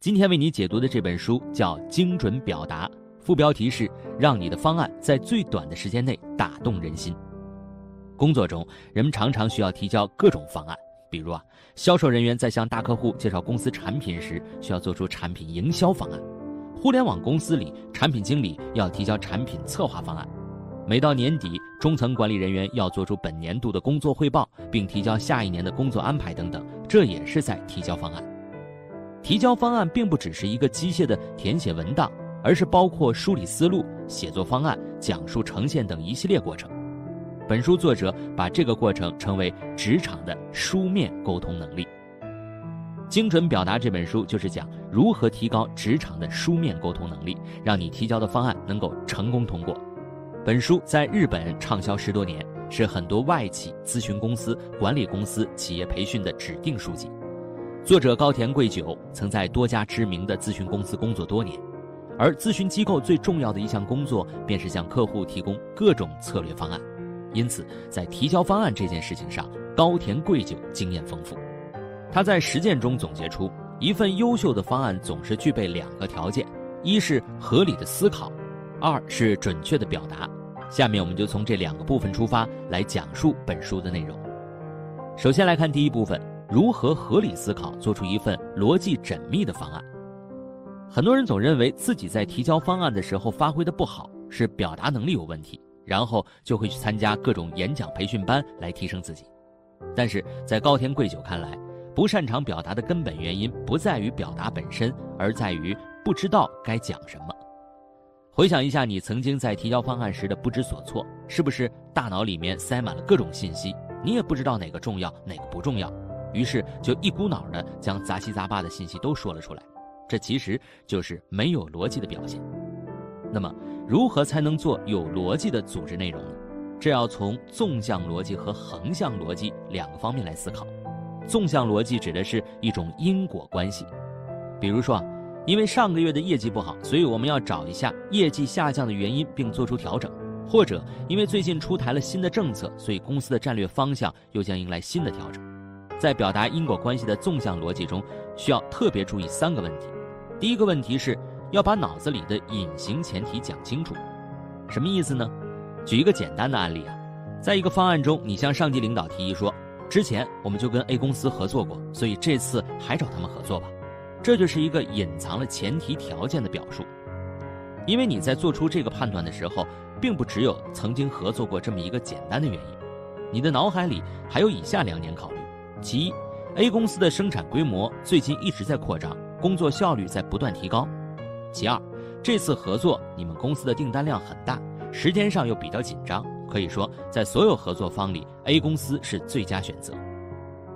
今天为你解读的这本书叫《精准表达》，副标题是“让你的方案在最短的时间内打动人心”。工作中，人们常常需要提交各种方案，比如啊，销售人员在向大客户介绍公司产品时，需要做出产品营销方案；互联网公司里，产品经理要提交产品策划方案；每到年底，中层管理人员要做出本年度的工作汇报，并提交下一年的工作安排等等，这也是在提交方案。提交方案并不只是一个机械的填写文档，而是包括梳理思路、写作方案、讲述呈现等一系列过程。本书作者把这个过程称为职场的书面沟通能力。精准表达这本书就是讲如何提高职场的书面沟通能力，让你提交的方案能够成功通过。本书在日本畅销十多年，是很多外企、咨询公司、管理公司、企业培训的指定书籍。作者高田贵久曾在多家知名的咨询公司工作多年，而咨询机构最重要的一项工作便是向客户提供各种策略方案，因此在提交方案这件事情上，高田贵久经验丰富。他在实践中总结出，一份优秀的方案总是具备两个条件：一是合理的思考，二是准确的表达。下面我们就从这两个部分出发来讲述本书的内容。首先来看第一部分。如何合理思考，做出一份逻辑缜密的方案？很多人总认为自己在提交方案的时候发挥的不好，是表达能力有问题，然后就会去参加各种演讲培训班来提升自己。但是在高田贵久看来，不擅长表达的根本原因不在于表达本身，而在于不知道该讲什么。回想一下你曾经在提交方案时的不知所措，是不是大脑里面塞满了各种信息，你也不知道哪个重要，哪个不重要？于是就一股脑的将杂七杂八的信息都说了出来，这其实就是没有逻辑的表现。那么，如何才能做有逻辑的组织内容呢？这要从纵向逻辑和横向逻辑两个方面来思考。纵向逻辑指的是一种因果关系，比如说，因为上个月的业绩不好，所以我们要找一下业绩下降的原因并做出调整；或者因为最近出台了新的政策，所以公司的战略方向又将迎来新的调整。在表达因果关系的纵向逻辑中，需要特别注意三个问题。第一个问题是要把脑子里的隐形前提讲清楚，什么意思呢？举一个简单的案例啊，在一个方案中，你向上级领导提议说，之前我们就跟 A 公司合作过，所以这次还找他们合作吧。这就是一个隐藏了前提条件的表述，因为你在做出这个判断的时候，并不只有曾经合作过这么一个简单的原因，你的脑海里还有以下两点考虑。其一，A 公司的生产规模最近一直在扩张，工作效率在不断提高。其二，这次合作你们公司的订单量很大，时间上又比较紧张，可以说在所有合作方里，A 公司是最佳选择。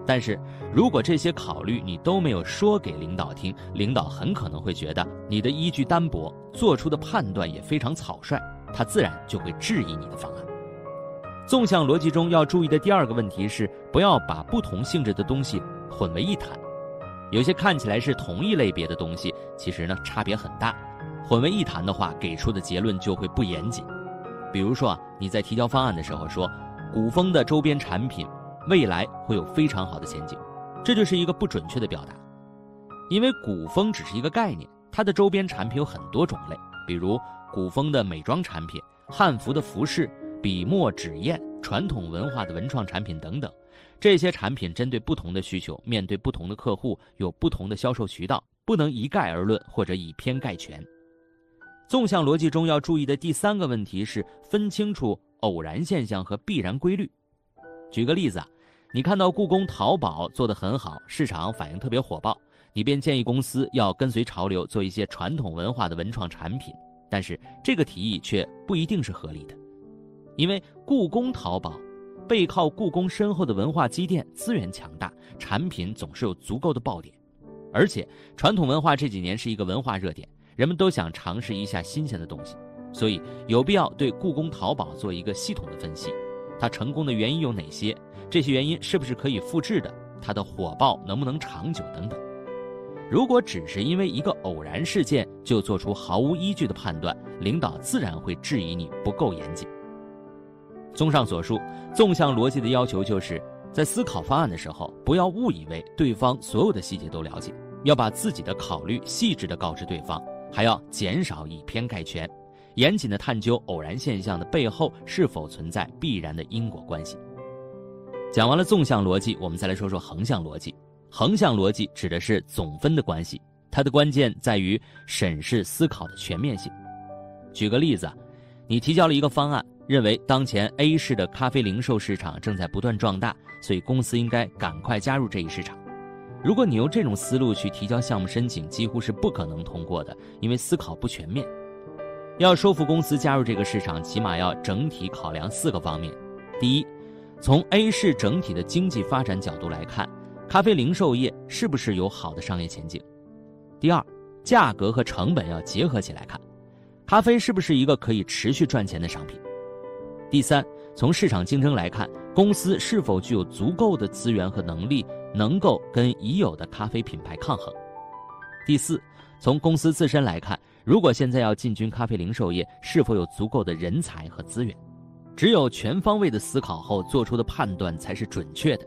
但是如果这些考虑你都没有说给领导听，领导很可能会觉得你的依据单薄，做出的判断也非常草率，他自然就会质疑你的方案。纵向逻辑中要注意的第二个问题是，不要把不同性质的东西混为一谈。有些看起来是同一类别的东西，其实呢差别很大。混为一谈的话，给出的结论就会不严谨。比如说啊，你在提交方案的时候说，古风的周边产品未来会有非常好的前景，这就是一个不准确的表达。因为古风只是一个概念，它的周边产品有很多种类，比如古风的美妆产品、汉服的服饰。笔墨纸砚、传统文化的文创产品等等，这些产品针对不同的需求，面对不同的客户，有不同的销售渠道，不能一概而论或者以偏概全。纵向逻辑中要注意的第三个问题是分清楚偶然现象和必然规律。举个例子啊，你看到故宫淘宝做得很好，市场反应特别火爆，你便建议公司要跟随潮流做一些传统文化的文创产品，但是这个提议却不一定是合理的。因为故宫淘宝背靠故宫深厚的文化积淀，资源强大，产品总是有足够的爆点。而且传统文化这几年是一个文化热点，人们都想尝试一下新鲜的东西，所以有必要对故宫淘宝做一个系统的分析。它成功的原因有哪些？这些原因是不是可以复制的？它的火爆能不能长久？等等。如果只是因为一个偶然事件就做出毫无依据的判断，领导自然会质疑你不够严谨。综上所述，纵向逻辑的要求就是在思考方案的时候，不要误以为对方所有的细节都了解，要把自己的考虑细致的告知对方，还要减少以偏概全，严谨的探究偶然现象的背后是否存在必然的因果关系。讲完了纵向逻辑，我们再来说说横向逻辑。横向逻辑指的是总分的关系，它的关键在于审视思考的全面性。举个例子，你提交了一个方案，认为当前 A 市的咖啡零售市场正在不断壮大，所以公司应该赶快加入这一市场。如果你用这种思路去提交项目申请，几乎是不可能通过的，因为思考不全面。要说服公司加入这个市场，起码要整体考量四个方面：第一，从 A 市整体的经济发展角度来看，咖啡零售业是不是有好的商业前景；第二，价格和成本要结合起来看，咖啡是不是一个可以持续赚钱的商品；第三，从市场竞争来看，公司是否具有足够的资源和能力。能够跟已有的咖啡品牌抗衡。第四，从公司自身来看，如果现在要进军咖啡零售业，是否有足够的人才和资源？只有全方位的思考后做出的判断才是准确的。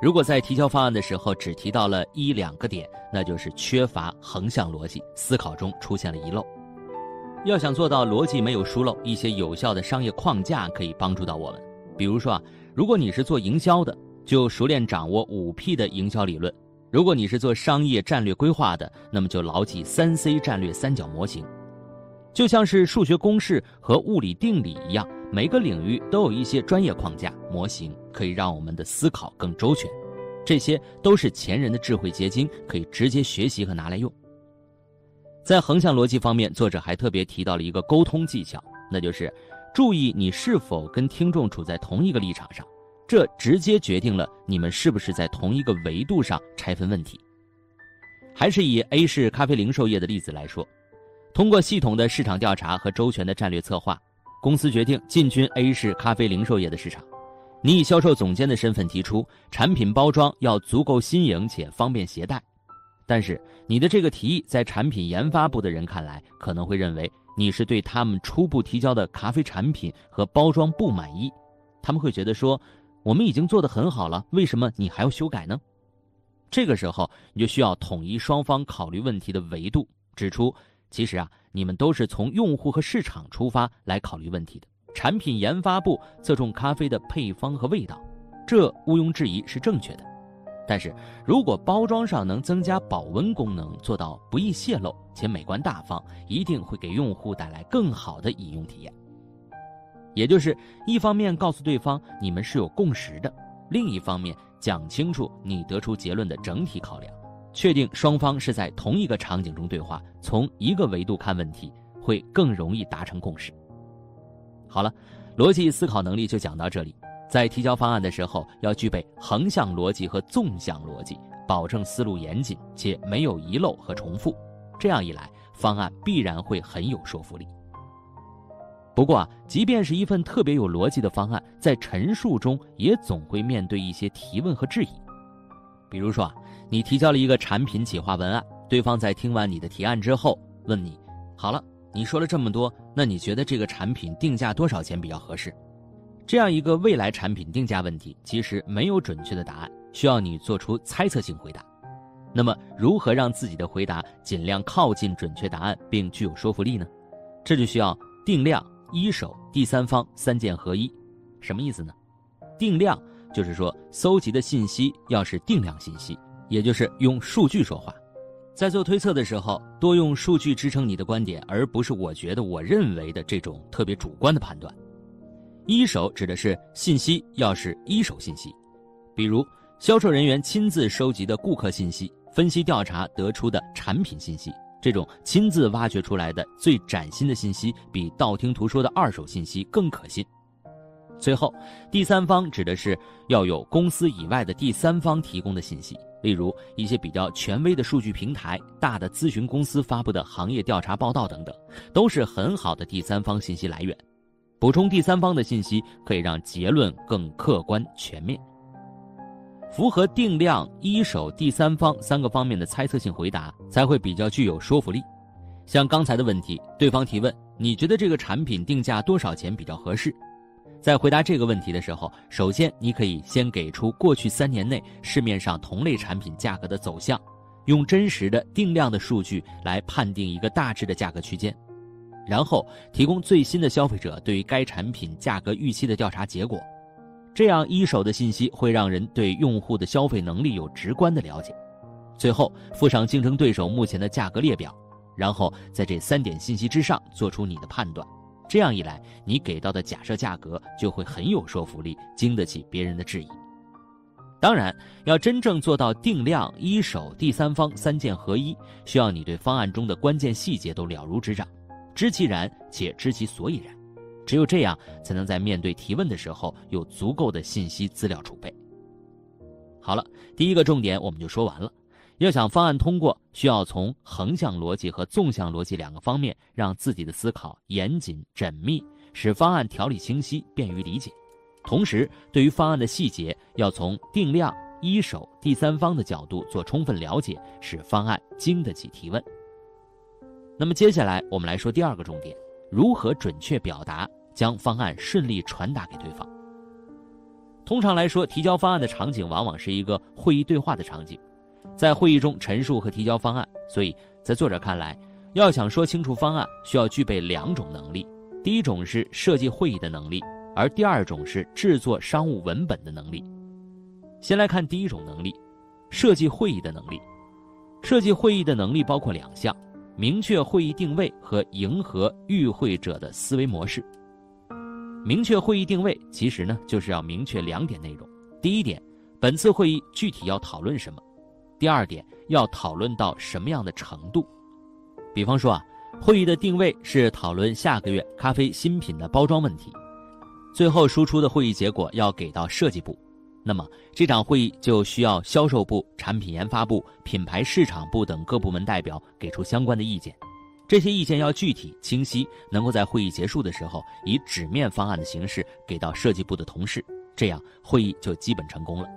如果在提交方案的时候只提到了一两个点，那就是缺乏横向逻辑，思考中出现了遗漏。要想做到逻辑没有疏漏，一些有效的商业框架可以帮助到我们。比如说啊，如果你是做营销的。就熟练掌握五 P 的营销理论。如果你是做商业战略规划的，那么就牢记三 C 战略三角模型。就像是数学公式和物理定理一样，每个领域都有一些专业框架模型，可以让我们的思考更周全。这些都是前人的智慧结晶，可以直接学习和拿来用。在横向逻辑方面，作者还特别提到了一个沟通技巧，那就是注意你是否跟听众处在同一个立场上。这直接决定了你们是不是在同一个维度上拆分问题。还是以 A 市咖啡零售业的例子来说，通过系统的市场调查和周全的战略策划，公司决定进军 A 市咖啡零售业的市场。你以销售总监的身份提出，产品包装要足够新颖且方便携带。但是你的这个提议在产品研发部的人看来，可能会认为你是对他们初步提交的咖啡产品和包装不满意，他们会觉得说。我们已经做得很好了，为什么你还要修改呢？这个时候你就需要统一双方考虑问题的维度，指出其实啊，你们都是从用户和市场出发来考虑问题的。产品研发部侧重咖啡的配方和味道，这毋庸置疑是正确的。但是如果包装上能增加保温功能，做到不易泄漏且美观大方，一定会给用户带来更好的饮用体验。也就是一方面告诉对方你们是有共识的，另一方面讲清楚你得出结论的整体考量，确定双方是在同一个场景中对话，从一个维度看问题，会更容易达成共识。好了，逻辑思考能力就讲到这里，在提交方案的时候要具备横向逻辑和纵向逻辑，保证思路严谨且没有遗漏和重复，这样一来，方案必然会很有说服力。不过啊，即便是一份特别有逻辑的方案，在陈述中也总会面对一些提问和质疑。比如说啊，你提交了一个产品企划文案，对方在听完你的提案之后，问你：“好了，你说了这么多，那你觉得这个产品定价多少钱比较合适？”这样一个未来产品定价问题，其实没有准确的答案，需要你做出猜测性回答。那么，如何让自己的回答尽量靠近准确答案，并具有说服力呢？这就需要定量。一手、第三方三件合一，什么意思呢？定量就是说，搜集的信息要是定量信息，也就是用数据说话。在做推测的时候，多用数据支撑你的观点，而不是我觉得、我认为的这种特别主观的判断。一手指的是信息要是一手信息，比如销售人员亲自收集的顾客信息、分析调查得出的产品信息。这种亲自挖掘出来的最崭新的信息，比道听途说的二手信息更可信。最后，第三方指的是要有公司以外的第三方提供的信息，例如一些比较权威的数据平台、大的咨询公司发布的行业调查报道等等，都是很好的第三方信息来源。补充第三方的信息，可以让结论更客观全面。符合定量、一手、第三方三个方面的猜测性回答，才会比较具有说服力。像刚才的问题，对方提问：“你觉得这个产品定价多少钱比较合适？”在回答这个问题的时候，首先你可以先给出过去三年内市面上同类产品价格的走向，用真实的定量的数据来判定一个大致的价格区间，然后提供最新的消费者对于该产品价格预期的调查结果。这样一手的信息会让人对用户的消费能力有直观的了解。最后附上竞争对手目前的价格列表，然后在这三点信息之上做出你的判断。这样一来，你给到的假设价格就会很有说服力，经得起别人的质疑。当然，要真正做到定量、一手、第三方三件合一，需要你对方案中的关键细节都了如指掌，知其然且知其所以然。只有这样，才能在面对提问的时候有足够的信息资料储备。好了，第一个重点我们就说完了。要想方案通过，需要从横向逻辑和纵向逻辑两个方面，让自己的思考严谨缜密，使方案条理清晰，便于理解。同时，对于方案的细节，要从定量、一手、第三方的角度做充分了解，使方案经得起提问。那么接下来我们来说第二个重点：如何准确表达，将方案顺利传达给对方。通常来说，提交方案的场景往往是一个会议对话的场景。在会议中陈述和提交方案，所以在作者看来，要想说清楚方案，需要具备两种能力：第一种是设计会议的能力，而第二种是制作商务文本的能力。先来看第一种能力，设计会议的能力。设计会议的能力包括两项：明确会议定位和迎合与会者的思维模式。明确会议定位，其实呢就是要明确两点内容：第一点，本次会议具体要讨论什么。第二点要讨论到什么样的程度？比方说啊，会议的定位是讨论下个月咖啡新品的包装问题，最后输出的会议结果要给到设计部，那么这场会议就需要销售部、产品研发部、品牌市场部等各部门代表给出相关的意见，这些意见要具体清晰，能够在会议结束的时候以纸面方案的形式给到设计部的同事，这样会议就基本成功了。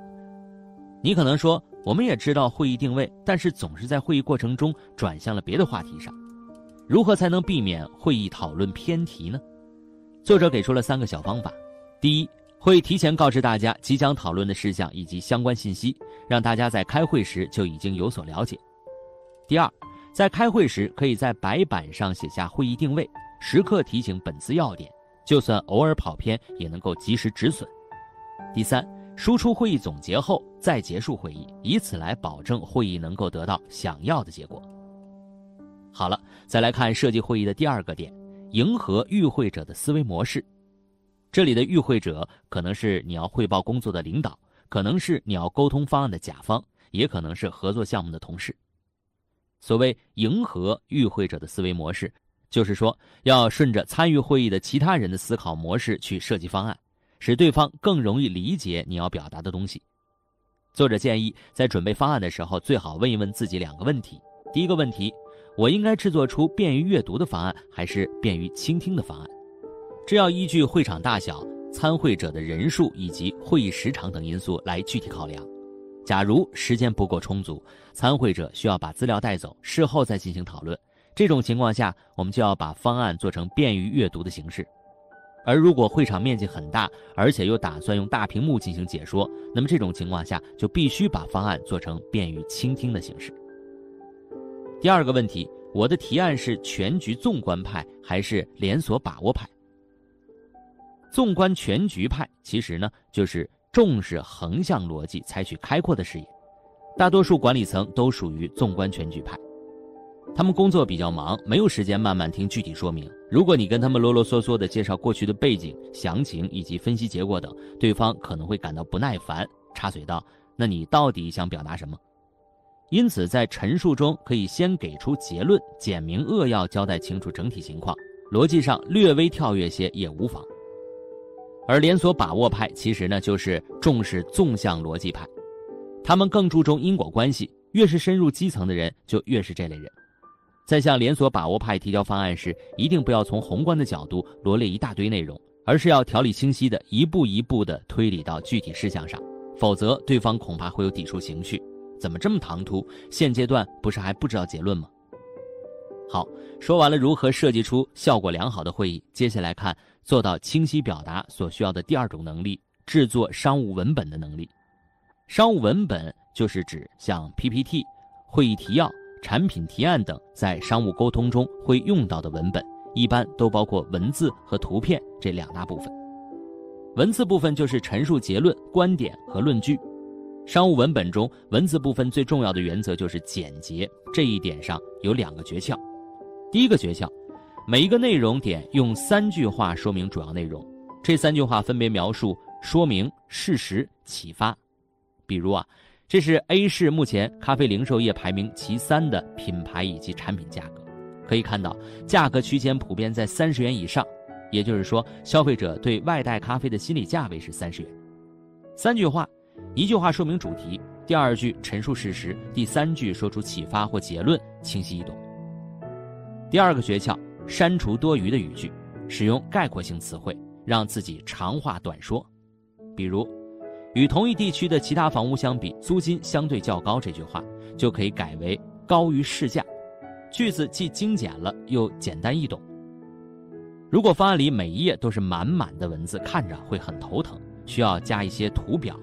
你可能说。我们也知道会议定位，但是总是在会议过程中转向了别的话题上，如何才能避免会议讨论偏题呢？作者给出了三个小方法：第一，会提前告知大家即将讨论的事项以及相关信息，让大家在开会时就已经有所了解；第二，在开会时可以在白板上写下会议定位，时刻提醒本次要点，就算偶尔跑偏也能够及时止损；第三。输出会议总结后再结束会议，以此来保证会议能够得到想要的结果。好了，再来看设计会议的第二个点：迎合与会者的思维模式。这里的与会者可能是你要汇报工作的领导，可能是你要沟通方案的甲方，也可能是合作项目的同事。所谓迎合与会者的思维模式，就是说要顺着参与会议的其他人的思考模式去设计方案。使对方更容易理解你要表达的东西。作者建议，在准备方案的时候，最好问一问自己两个问题：第一个问题，我应该制作出便于阅读的方案，还是便于倾听的方案？这要依据会场大小、参会者的人数以及会议时长等因素来具体考量。假如时间不够充足，参会者需要把资料带走，事后再进行讨论，这种情况下，我们就要把方案做成便于阅读的形式。而如果会场面积很大，而且又打算用大屏幕进行解说，那么这种情况下就必须把方案做成便于倾听的形式。第二个问题，我的提案是全局纵观派还是连锁把握派？纵观全局派其实呢就是重视横向逻辑，采取开阔的视野，大多数管理层都属于纵观全局派。他们工作比较忙，没有时间慢慢听具体说明。如果你跟他们啰啰嗦嗦地介绍过去的背景、详情以及分析结果等，对方可能会感到不耐烦，插嘴道：“那你到底想表达什么？”因此，在陈述中可以先给出结论，简明扼要交代清楚整体情况，逻辑上略微跳跃些也无妨。而连锁把握派其实呢，就是重视纵向逻辑派，他们更注重因果关系，越是深入基层的人，就越是这类人。在向连锁把握派提交方案时，一定不要从宏观的角度罗列一大堆内容，而是要条理清晰的一步一步的推理到具体事项上，否则对方恐怕会有抵触情绪。怎么这么唐突？现阶段不是还不知道结论吗？好，说完了如何设计出效果良好的会议，接下来看做到清晰表达所需要的第二种能力——制作商务文本的能力。商务文本就是指像 PPT。会议提要、产品提案等在商务沟通中会用到的文本，一般都包括文字和图片这两大部分。文字部分就是陈述结论、观点和论据。商务文本中文字部分最重要的原则就是简洁，这一点上有两个诀窍。第一个诀窍，每一个内容点用三句话说明主要内容，这三句话分别描述、说明、事实、启发。比如啊，这是 A 市目前咖啡零售业排名其三的品牌以及产品价格，可以看到价格区间普遍在三十元以上，也就是说消费者对外带咖啡的心理价位是三十元。三句话。一句话说明主题，第二句陈述事实，第三句说出启发或结论，清晰易懂。第二个诀窍，删除多余的语句，使用概括性词汇，让自己长话短说。比如，与同一地区的其他房屋相比，租金相对较高，这句话就可以改为高于市价。句子既精简了，又简单易懂。如果方案里每一页都是满满的文字，看着会很头疼，需要加一些图表。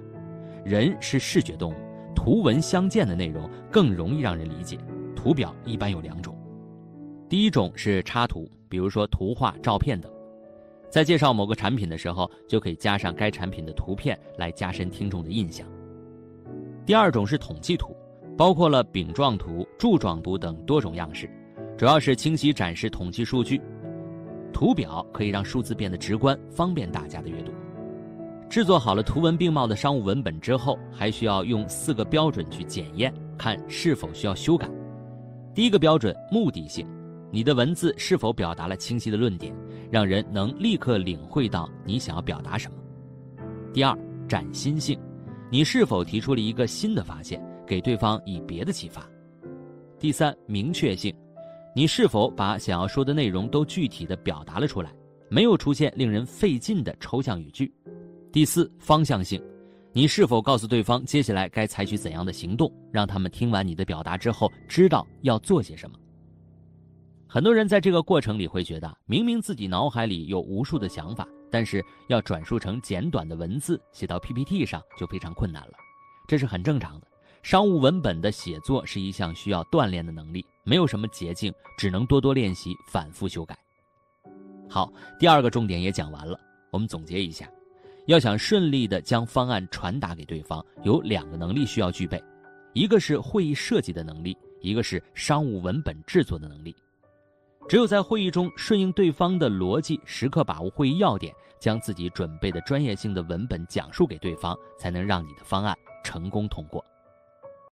人是视觉动物，图文相间的内容更容易让人理解。图表一般有两种，第一种是插图，比如说图画、照片等，在介绍某个产品的时候，就可以加上该产品的图片来加深听众的印象。第二种是统计图，包括了饼状图、柱状图等多种样式，主要是清晰展示统计数据。图表可以让数字变得直观，方便大家的阅读。制作好了图文并茂的商务文本之后，还需要用四个标准去检验，看是否需要修改。第一个标准，目的性，你的文字是否表达了清晰的论点，让人能立刻领会到你想要表达什么。第二，崭新性，你是否提出了一个新的发现，给对方以别的启发。第三，明确性，你是否把想要说的内容都具体的表达了出来，没有出现令人费劲的抽象语句。第四方向性，你是否告诉对方接下来该采取怎样的行动，让他们听完你的表达之后知道要做些什么？很多人在这个过程里会觉得，明明自己脑海里有无数的想法，但是要转述成简短的文字写到 PPT 上就非常困难了，这是很正常的。商务文本的写作是一项需要锻炼的能力，没有什么捷径，只能多多练习，反复修改。好，第二个重点也讲完了，我们总结一下。要想顺利地将方案传达给对方，有两个能力需要具备，一个是会议设计的能力，一个是商务文本制作的能力。只有在会议中顺应对方的逻辑，时刻把握会议要点，将自己准备的专业性的文本讲述给对方，才能让你的方案成功通过。